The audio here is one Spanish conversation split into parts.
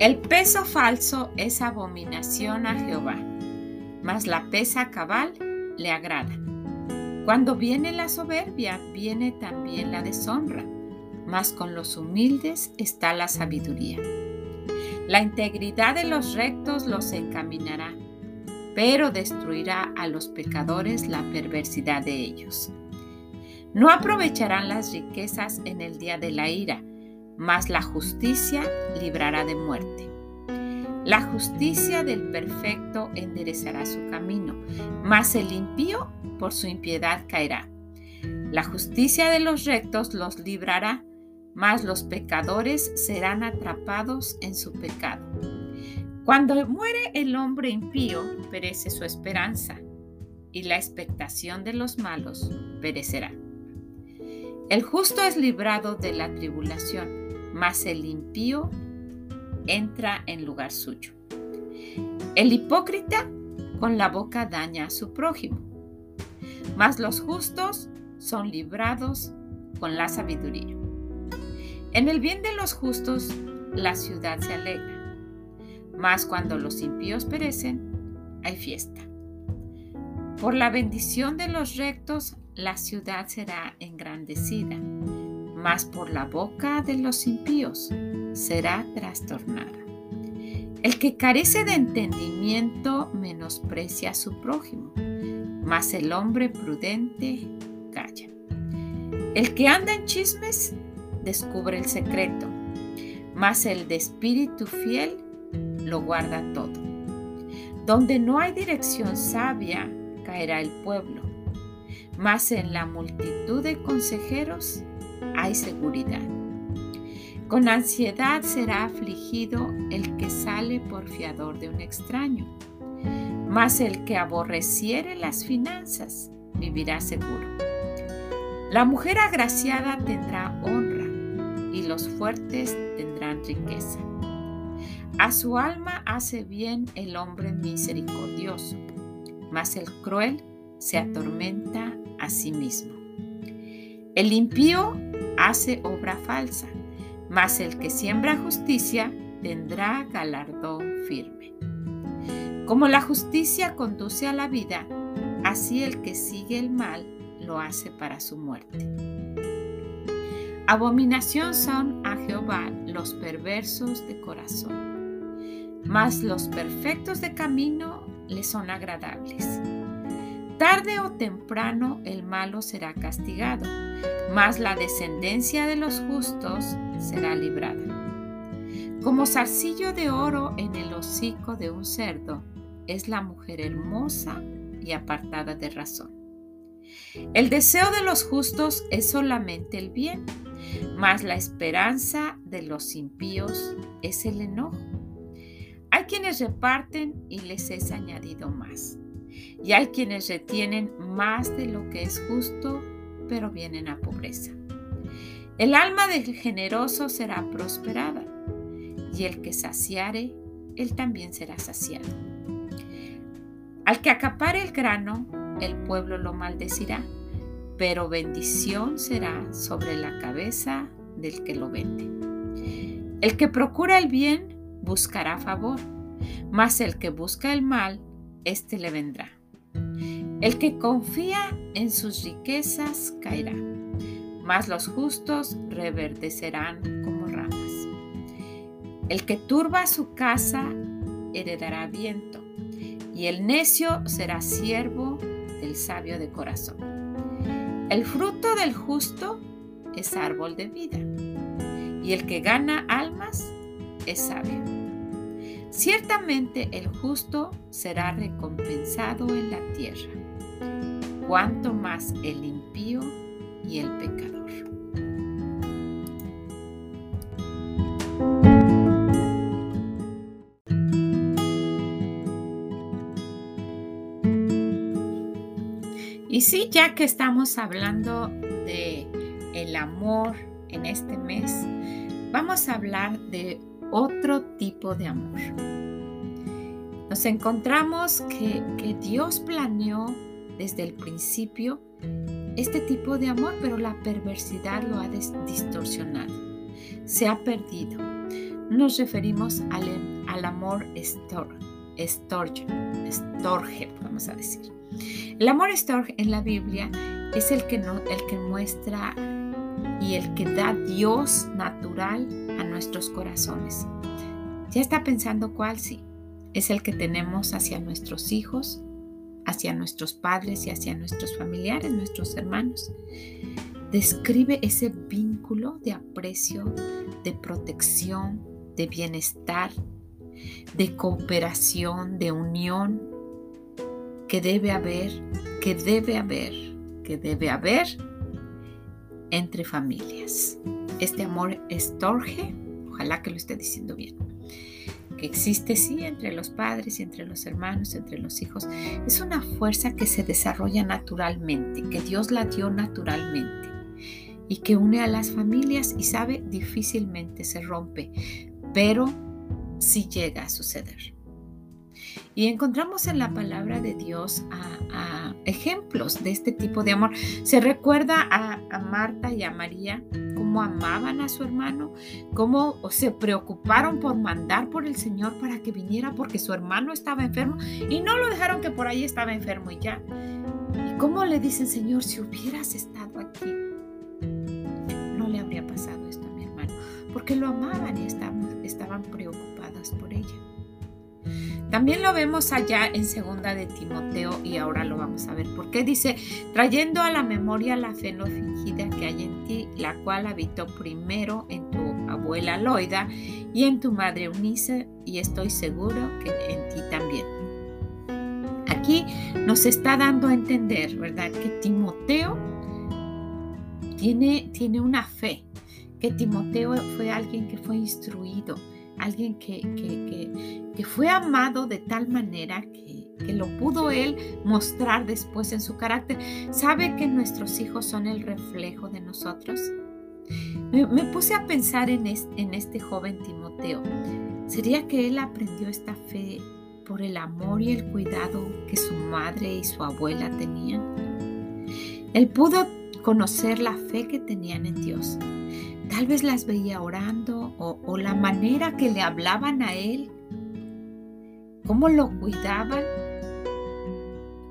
El peso falso es abominación a Jehová, mas la pesa cabal le agrada. Cuando viene la soberbia, viene también la deshonra, mas con los humildes está la sabiduría. La integridad de los rectos los encaminará, pero destruirá a los pecadores la perversidad de ellos. No aprovecharán las riquezas en el día de la ira, mas la justicia librará de muerte. La justicia del perfecto enderezará su camino, mas el impío por su impiedad caerá. La justicia de los rectos los librará, mas los pecadores serán atrapados en su pecado. Cuando muere el hombre impío, perece su esperanza, y la expectación de los malos perecerá. El justo es librado de la tribulación, mas el impío entra en lugar suyo. El hipócrita con la boca daña a su prójimo, mas los justos son librados con la sabiduría. En el bien de los justos la ciudad se alegra, mas cuando los impíos perecen, hay fiesta. Por la bendición de los rectos, la ciudad será engrandecida mas por la boca de los impíos será trastornada. El que carece de entendimiento menosprecia a su prójimo, mas el hombre prudente calla. El que anda en chismes descubre el secreto, mas el de espíritu fiel lo guarda todo. Donde no hay dirección sabia, caerá el pueblo, mas en la multitud de consejeros hay seguridad. Con ansiedad será afligido el que sale por fiador de un extraño, mas el que aborreciere las finanzas vivirá seguro. La mujer agraciada tendrá honra y los fuertes tendrán riqueza. A su alma hace bien el hombre misericordioso, mas el cruel se atormenta a sí mismo. El impío hace obra falsa, mas el que siembra justicia tendrá galardón firme. Como la justicia conduce a la vida, así el que sigue el mal lo hace para su muerte. Abominación son a Jehová los perversos de corazón, mas los perfectos de camino le son agradables. Tarde o temprano el malo será castigado, mas la descendencia de los justos será librada. Como zarcillo de oro en el hocico de un cerdo, es la mujer hermosa y apartada de razón. El deseo de los justos es solamente el bien, mas la esperanza de los impíos es el enojo. Hay quienes reparten y les es añadido más y hay quienes retienen más de lo que es justo, pero vienen a pobreza. El alma del generoso será prosperada, y el que saciare, él también será saciado. Al que acapare el grano, el pueblo lo maldecirá, pero bendición será sobre la cabeza del que lo vende. El que procura el bien buscará favor, mas el que busca el mal, éste le vendrá. El que confía en sus riquezas caerá, mas los justos reverdecerán como ramas. El que turba su casa heredará viento, y el necio será siervo del sabio de corazón. El fruto del justo es árbol de vida, y el que gana almas es sabio. Ciertamente el justo será recompensado en la tierra, cuanto más el impío y el pecador. Y sí, ya que estamos hablando de el amor en este mes, vamos a hablar de otro tipo de amor. Nos encontramos que, Dios planeó desde el principio este tipo de amor, pero la perversidad lo ha distorsionado. Se ha perdido. Nos referimos al, al amor estor, estorge, estorge, vamos a decir. El amor estorge en la Biblia es el que, no, el que muestra y el que da Dios natural nuestros corazones. ¿Ya está pensando cuál? Sí. Es el que tenemos hacia nuestros hijos, hacia nuestros padres y hacia nuestros familiares, nuestros hermanos. Describe ese vínculo de aprecio, de protección, de bienestar, de cooperación, de unión que debe haber, que debe haber, que debe haber entre familias. Este amor estorge, ojalá que lo esté diciendo bien, que existe sí entre los padres y entre los hermanos, entre los hijos, es una fuerza que se desarrolla naturalmente, que Dios la dio naturalmente y que une a las familias y sabe difícilmente se rompe, pero sí llega a suceder. Y encontramos en la palabra de Dios a, ejemplos de este tipo de amor. Se recuerda a, a, Marta y a María amaban a su hermano, cómo se preocuparon por mandar por el Señor para que viniera porque su hermano estaba enfermo y no lo dejaron que por ahí estaba enfermo y ya. Y cómo le dicen, Señor, si hubieras estado aquí, no le habría pasado esto a mi hermano, porque lo amaban y estaban, estaban preocupadas por ella. También lo vemos allá en segunda de Timoteo y ahora lo vamos a ver porque dice, trayendo a la memoria la fe no fingida que hay en ti, la cual habitó primero en tu abuela Loida y en tu madre Eunice y estoy seguro que en ti también. Aquí nos está dando a entender, ¿verdad? Que Timoteo tiene, tiene una fe, que Timoteo fue alguien que fue instruido, alguien que, que, fue amado de tal manera que, lo pudo él mostrar después en su carácter. ¿Sabe que nuestros hijos son el reflejo de nosotros? Me, puse a pensar en, en este joven Timoteo. ¿Sería que él aprendió esta fe por el amor y el cuidado que su madre y su abuela tenían? Él pudo conocer la fe que tenían en Dios Tal vez las veía orando o, la manera que le hablaban a él, cómo lo cuidaban,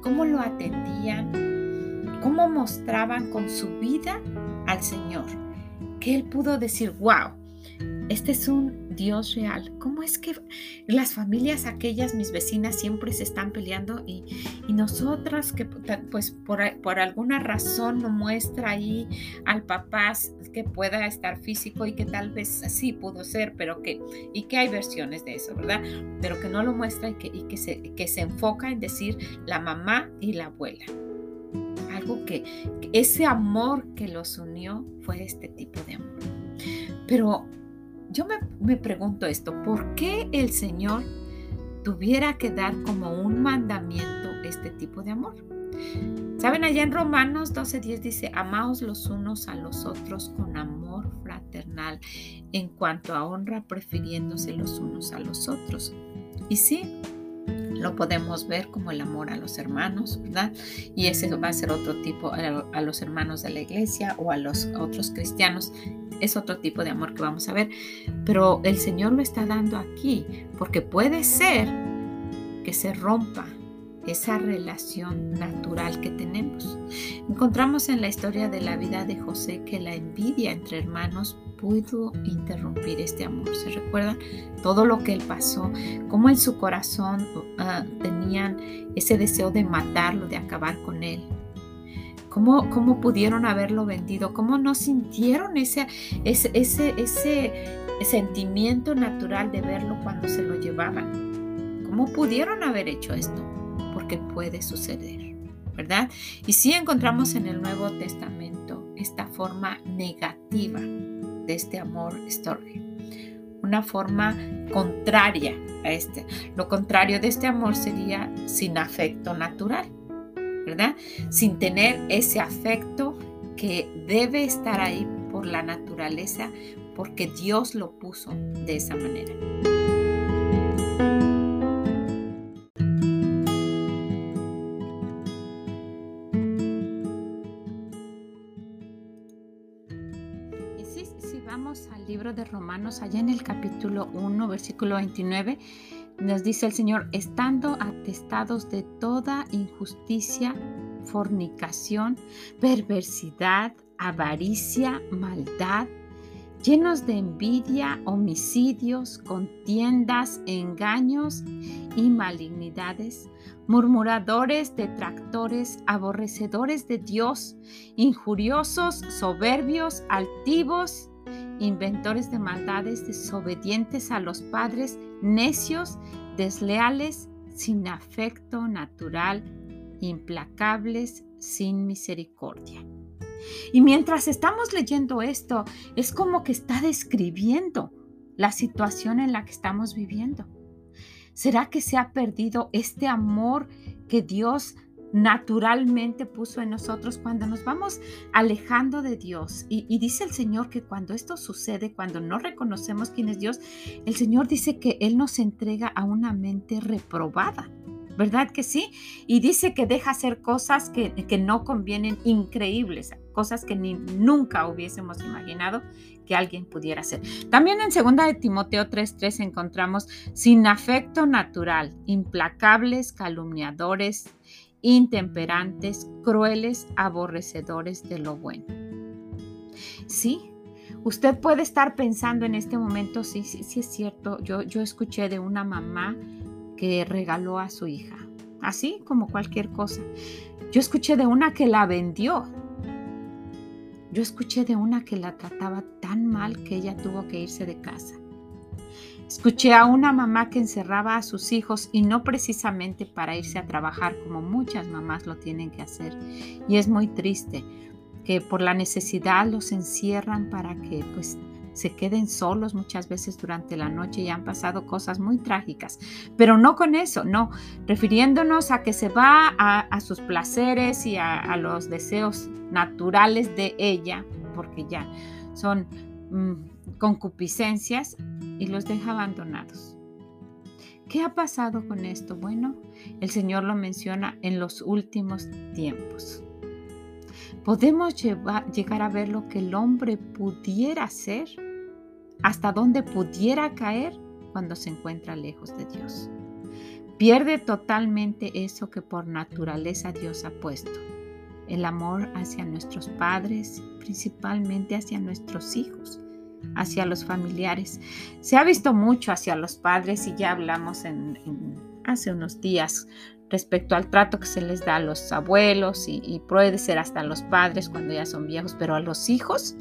cómo lo atendían, cómo mostraban con su vida al Señor, que él pudo decir, wow, este es un Dios real. ¿Cómo es que las familias aquellas, mis vecinas, siempre se están peleando y, nosotras que pues por, por, alguna razón no muestra ahí al papá que pueda estar físico y que tal vez así pudo ser, pero que, y que hay versiones de eso, ¿verdad? Pero que no lo muestra y que, y que, se, que se enfoca en decir la mamá y la abuela. Algo que ese amor que los unió fue este tipo de amor. Pero yo me, pregunto esto, ¿por qué el Señor tuviera que dar como un mandamiento este tipo de amor? Saben, allá en Romanos 12:10 dice, amaos los unos a los otros con amor fraternal, en cuanto a honra, prefiriéndose los unos a los otros. Y sí, lo podemos ver como el amor a los hermanos, ¿verdad? Y ese va a ser otro tipo, a los hermanos de la iglesia o a los otros cristianos es otro tipo de amor que vamos a ver, pero el Señor lo está dando aquí, porque puede ser que se rompa esa relación natural que tenemos. Encontramos en la historia de la vida de José que la envidia entre hermanos pudo interrumpir este amor. ¿Se recuerdan todo lo que él pasó? Cómo en su corazón ah, tenían ese deseo de matarlo, de acabar con él. ¿Cómo, pudieron haberlo vendido? ¿Cómo no sintieron ese, ese, ese, sentimiento natural de verlo cuando se lo llevaban? ¿Cómo pudieron haber hecho esto? Porque puede suceder, ¿verdad? Y sí encontramos en el Nuevo Testamento esta forma negativa de este amor story una forma contraria a este. Lo contrario de este amor sería sin afecto natural ¿verdad? Sin tener ese afecto que debe estar ahí por la naturaleza, porque Dios lo puso de esa manera. Romanos, allá en el capítulo 1, versículo 29, nos dice el Señor, estando atestados de toda injusticia, fornicación, perversidad, avaricia, maldad, llenos de envidia, homicidios, contiendas, engaños y malignidades, murmuradores, detractores, aborrecedores de Dios, injuriosos, soberbios, altivos, inventores de maldades, desobedientes a los padres, necios, desleales, sin afecto natural, implacables, sin misericordia. Y mientras estamos leyendo esto, es como que está describiendo la situación en la que estamos viviendo. ¿Será que se ha perdido este amor que Dios naturalmente puso en nosotros cuando nos vamos alejando de Dios. Y, dice el Señor que cuando esto sucede, cuando no reconocemos quién es Dios, el Señor dice que Él nos entrega a una mente reprobada. ¿Verdad que sí? Y dice que deja hacer cosas que, que no convienen, increíbles, cosas que ni, nunca hubiésemos imaginado que alguien pudiera hacer. También en 2 de Timoteo 3:3 encontramos sin afecto natural, implacables, calumniadores, intemperantes, crueles, aborrecedores de lo bueno. Sí, usted puede estar pensando en este momento, sí, sí, sí es cierto, yo, yo escuché de una mamá que regaló a su hija, así como cualquier cosa. Yo escuché de una que la vendió. Yo escuché de una que la trataba tan mal que ella tuvo que irse de casa. Escuché a una mamá que encerraba a sus hijos y no precisamente para irse a trabajar como muchas mamás lo tienen que hacer. Y es muy triste que por la necesidad los encierran para que pues se queden solos muchas veces durante la noche y han pasado cosas muy trágicas. Pero no con eso, no, refiriéndonos a que se va a, sus placeres y a, los deseos naturales de ella, porque ya son mm, concupiscencias y los deja abandonados. ¿Qué ha pasado con esto? Bueno, el Señor lo menciona en los últimos tiempos. Podemos llegar a ver lo que el hombre pudiera hacer, hasta dónde pudiera caer cuando se encuentra lejos de Dios. Pierde totalmente eso que por naturaleza Dios ha puesto, el amor hacia nuestros padres, principalmente hacia nuestros hijos hacia los familiares. Se ha visto mucho hacia los padres y ya hablamos en, hace unos días respecto al trato que se les da a los abuelos y, puede ser hasta a los padres cuando ya son viejos, pero a los hijos,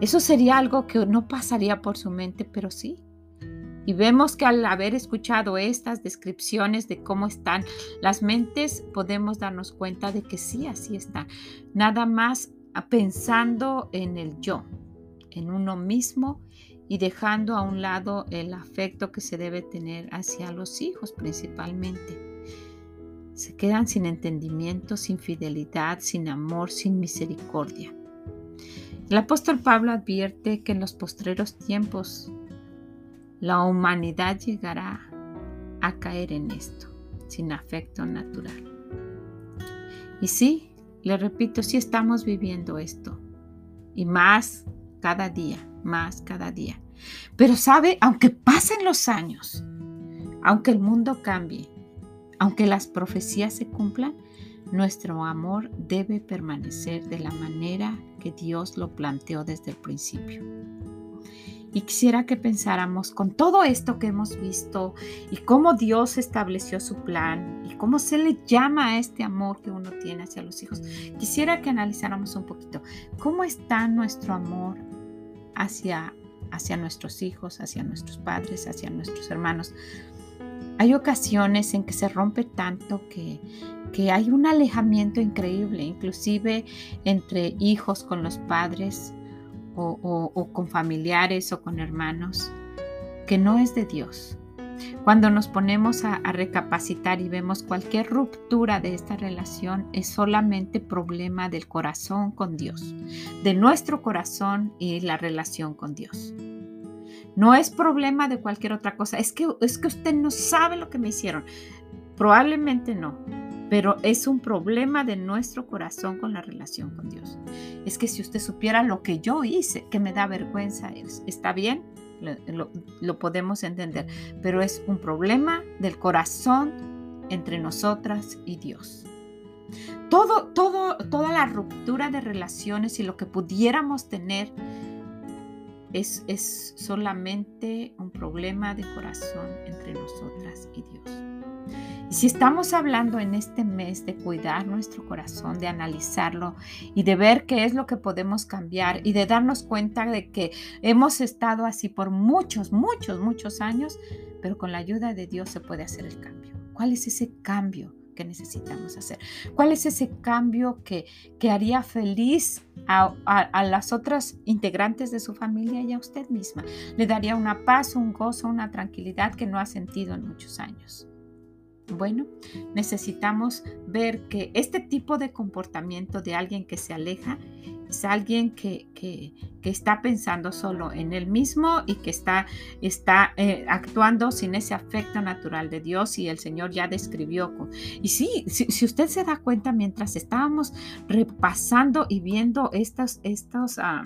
eso sería algo que no pasaría por su mente, pero sí. Y vemos que al haber escuchado estas descripciones de cómo están las mentes, podemos darnos cuenta de que sí, así está. Nada más pensando en el yo, en uno mismo y dejando a un lado el afecto que se debe tener hacia los hijos principalmente. Se quedan sin entendimiento, sin fidelidad, sin amor, sin misericordia. El apóstol Pablo advierte que en los postreros tiempos la humanidad llegará a caer en esto, sin afecto natural. Y sí, le repito, sí estamos viviendo esto. Y más cada día, más cada día. Pero sabe, aunque pasen los años, aunque el mundo cambie, aunque las profecías se cumplan, nuestro amor debe permanecer de la manera que Dios lo planteó desde el principio. Y quisiera que pensáramos con todo esto que hemos visto y cómo Dios estableció su plan y cómo se le llama a este amor que uno tiene hacia los hijos. Quisiera que analizáramos un poquito cómo está nuestro amor hacia, hacia nuestros hijos, hacia nuestros padres, hacia nuestros hermanos. Hay ocasiones en que se rompe tanto que, que hay un alejamiento increíble, inclusive entre hijos con los padres o, con familiares o con hermanos, que no es de Dios. Cuando nos ponemos a, recapacitar y vemos cualquier ruptura de esta relación es solamente problema del corazón con Dios, de nuestro corazón y la relación con Dios. No es problema de cualquier otra cosa, es que, es que usted no sabe lo que me hicieron. Probablemente no, pero es un problema de nuestro corazón con la relación con Dios. Es que si usted supiera lo que yo hice, que me da vergüenza, ¿está bien? lo, podemos entender, pero es un problema del corazón entre nosotras y Dios. Todo, todo, toda la ruptura de relaciones y lo que pudiéramos tener es, es solamente un problema de corazón entre nosotras y Dios. Si estamos hablando en este mes de cuidar nuestro corazón, de analizarlo y de ver qué es lo que podemos cambiar y de darnos cuenta de que hemos estado así por muchos, muchos, muchos años, pero con la ayuda de Dios se puede hacer el cambio. ¿Cuál es ese cambio que necesitamos hacer? ¿Cuál es ese cambio que, que haría feliz a, las otras integrantes de su familia y a usted misma? Le daría una paz, un gozo, una tranquilidad que no ha sentido en muchos años. Bueno, necesitamos ver que este tipo de comportamiento de alguien que se aleja es alguien que, está pensando solo en él mismo y que está, está eh, actuando sin ese afecto natural de Dios y el Señor ya describió. y sí, si, usted se da cuenta mientras estábamos repasando y viendo estos, estos ah,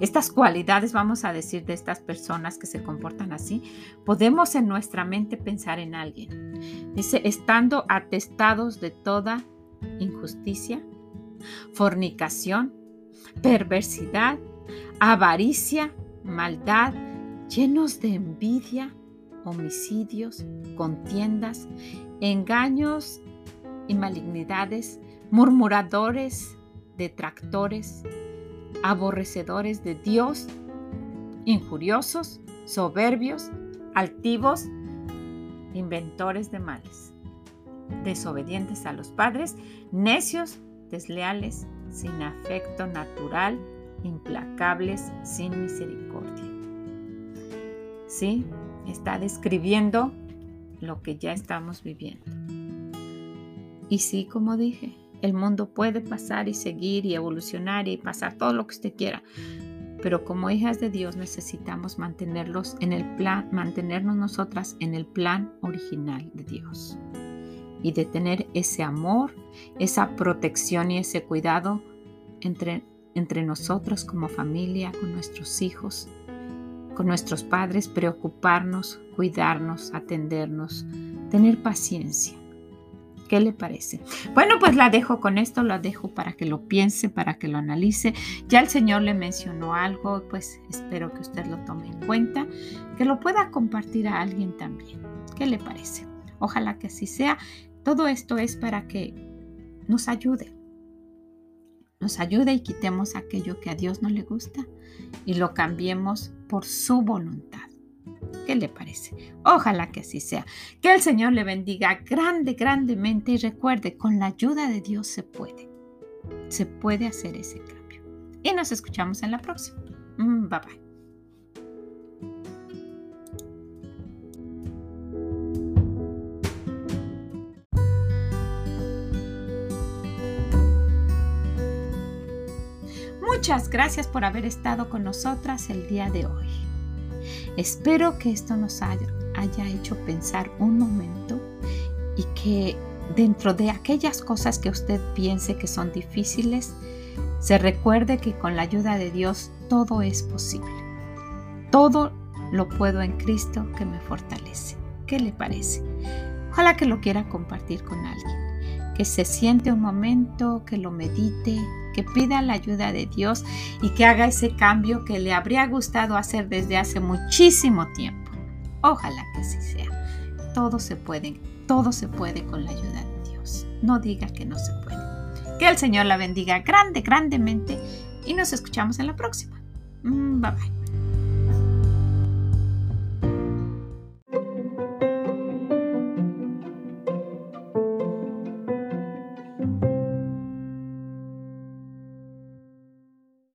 estas cualidades, vamos a decir, de estas personas que se comportan así, podemos en nuestra mente pensar en alguien. Dice, estando atestados de toda injusticia, fornicación, perversidad, avaricia, maldad, llenos de envidia, homicidios, contiendas, engaños y malignidades, murmuradores, detractores, aborrecedores de Dios, injuriosos, soberbios, altivos, inventores de males, desobedientes a los padres, necios, desleales, sin afecto natural, implacables, sin misericordia. Sí, está describiendo lo que ya estamos viviendo. Y sí, como dije, el mundo puede pasar y seguir y evolucionar y pasar todo lo que usted quiera. Pero como hijas de Dios necesitamos mantenerlos en el plan, mantenernos nosotras en el plan original de Dios. Y de tener ese amor, esa protección y ese cuidado entre, entre nosotros como familia, con nuestros hijos, con nuestros padres, preocuparnos, cuidarnos, atendernos, tener paciencia ¿Qué le parece? Bueno, pues la dejo con esto, la dejo para que lo piense, para que lo analice. Ya el Señor le mencionó algo, pues espero que usted lo tome en cuenta, que lo pueda compartir a alguien también. ¿Qué le parece? Ojalá que así sea. Todo esto es para que nos ayude. Nos ayude y quitemos aquello que a Dios no le gusta y lo cambiemos por su voluntad. ¿Qué le parece? Ojalá que así sea. Que el Señor le bendiga grande, grandemente y recuerde, con la ayuda de Dios se puede. Se puede hacer ese cambio. Y nos escuchamos en la próxima. Mm, bye bye. Muchas gracias por haber estado con nosotras el día de hoy. Espero que esto nos haya, hecho pensar un momento y que dentro de aquellas cosas que usted piense que son difíciles, se recuerde que con la ayuda de Dios todo es posible. Todo lo puedo en Cristo que me fortalece. ¿Qué le parece? Ojalá que lo quiera compartir con alguien, que se siente un momento, que lo medite, que pida la ayuda de Dios y que haga ese cambio que le habría gustado hacer desde hace muchísimo tiempo. Ojalá que así sea. Todo se puede, todo se puede con la ayuda de Dios. No diga que no se puede. Que el Señor la bendiga grande, grandemente y nos escuchamos en la próxima. Mm, bye bye.